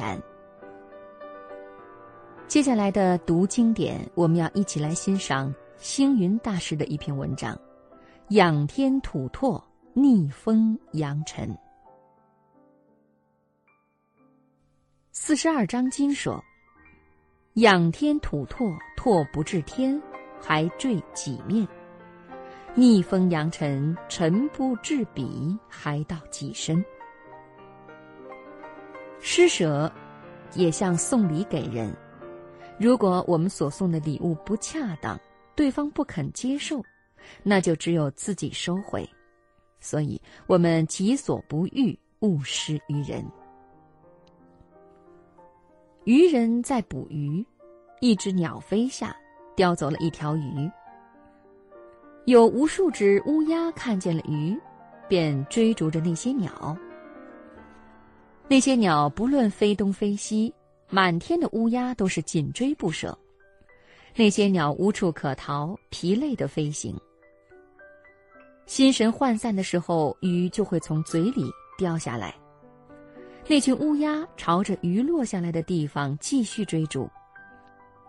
然。接下来的读经典，我们要一起来欣赏星云大师的一篇文章：《仰天吐唾，逆风扬尘》。四十二章经说：“仰天吐唾，唾不至天，还坠己面；逆风扬尘，尘不至彼，还到己身。”施舍，也像送礼给人。如果我们所送的礼物不恰当，对方不肯接受，那就只有自己收回。所以，我们己所不欲，勿施于人。渔人在捕鱼，一只鸟飞下，叼走了一条鱼。有无数只乌鸦看见了鱼，便追逐着那些鸟。那些鸟不论飞东飞西。满天的乌鸦都是紧追不舍，那些鸟无处可逃，疲累的飞行。心神涣散的时候，鱼就会从嘴里掉下来。那群乌鸦朝着鱼落下来的地方继续追逐。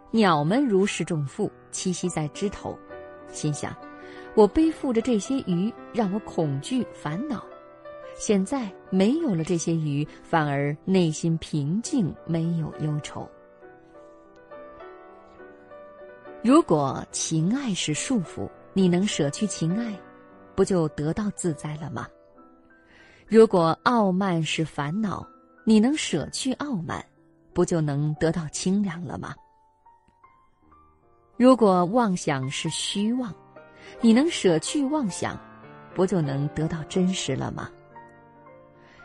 鸟们如释重负，栖息在枝头，心想：我背负着这些鱼，让我恐惧烦恼。现在没有了这些鱼，反而内心平静，没有忧愁。如果情爱是束缚，你能舍去情爱，不就得到自在了吗？如果傲慢是烦恼，你能舍去傲慢，不就能得到清凉了吗？如果妄想是虚妄，你能舍去妄想，不就能得到真实了吗？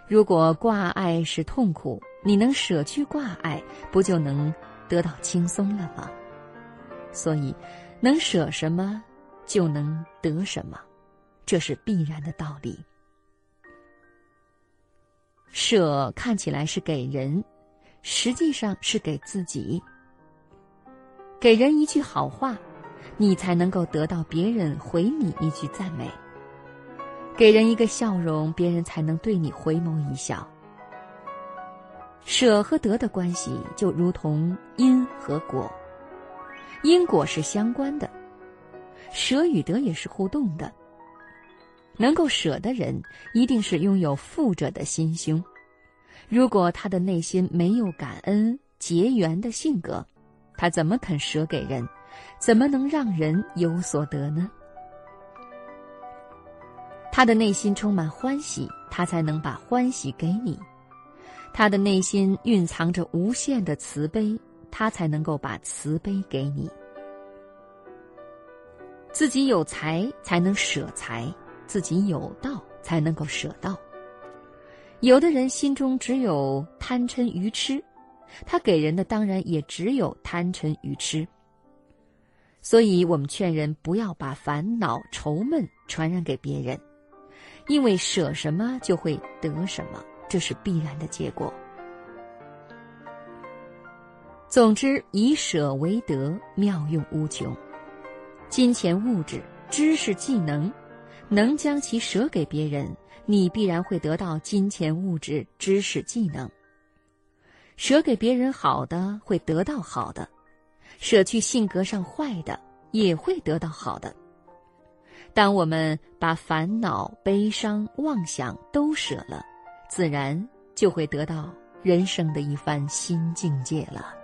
如果挂碍是痛苦，你能舍去挂碍，不就能得到轻松了吗？所以，能舍什么，就能得什么，这是必然的道理。舍看起来是给人，实际上是给自己。给人一句好话，你才能够得到别人回你一句赞美。给人一个笑容，别人才能对你回眸一笑。舍和得的关系就如同因和果，因果是相关的，舍与得也是互动的。能够舍的人，一定是拥有富者的心胸。如果他的内心没有感恩结缘的性格，他怎么肯舍给人？怎么能让人有所得呢？他的内心充满欢喜，他才能把欢喜给你；他的内心蕴藏着无限的慈悲，他才能够把慈悲给你。自己有财才能舍财，自己有道才能够舍道。有的人心中只有贪嗔愚痴，他给人的当然也只有贪嗔愚痴。所以我们劝人不要把烦恼愁闷传染给别人。因为舍什么就会得什么，这是必然的结果。总之，以舍为得，妙用无穷。金钱、物质、知识、技能，能将其舍给别人，你必然会得到金钱、物质、知识、技能。舍给别人好的，会得到好的；舍去性格上坏的，也会得到好的。当我们把烦恼、悲伤、妄想都舍了，自然就会得到人生的一番新境界了。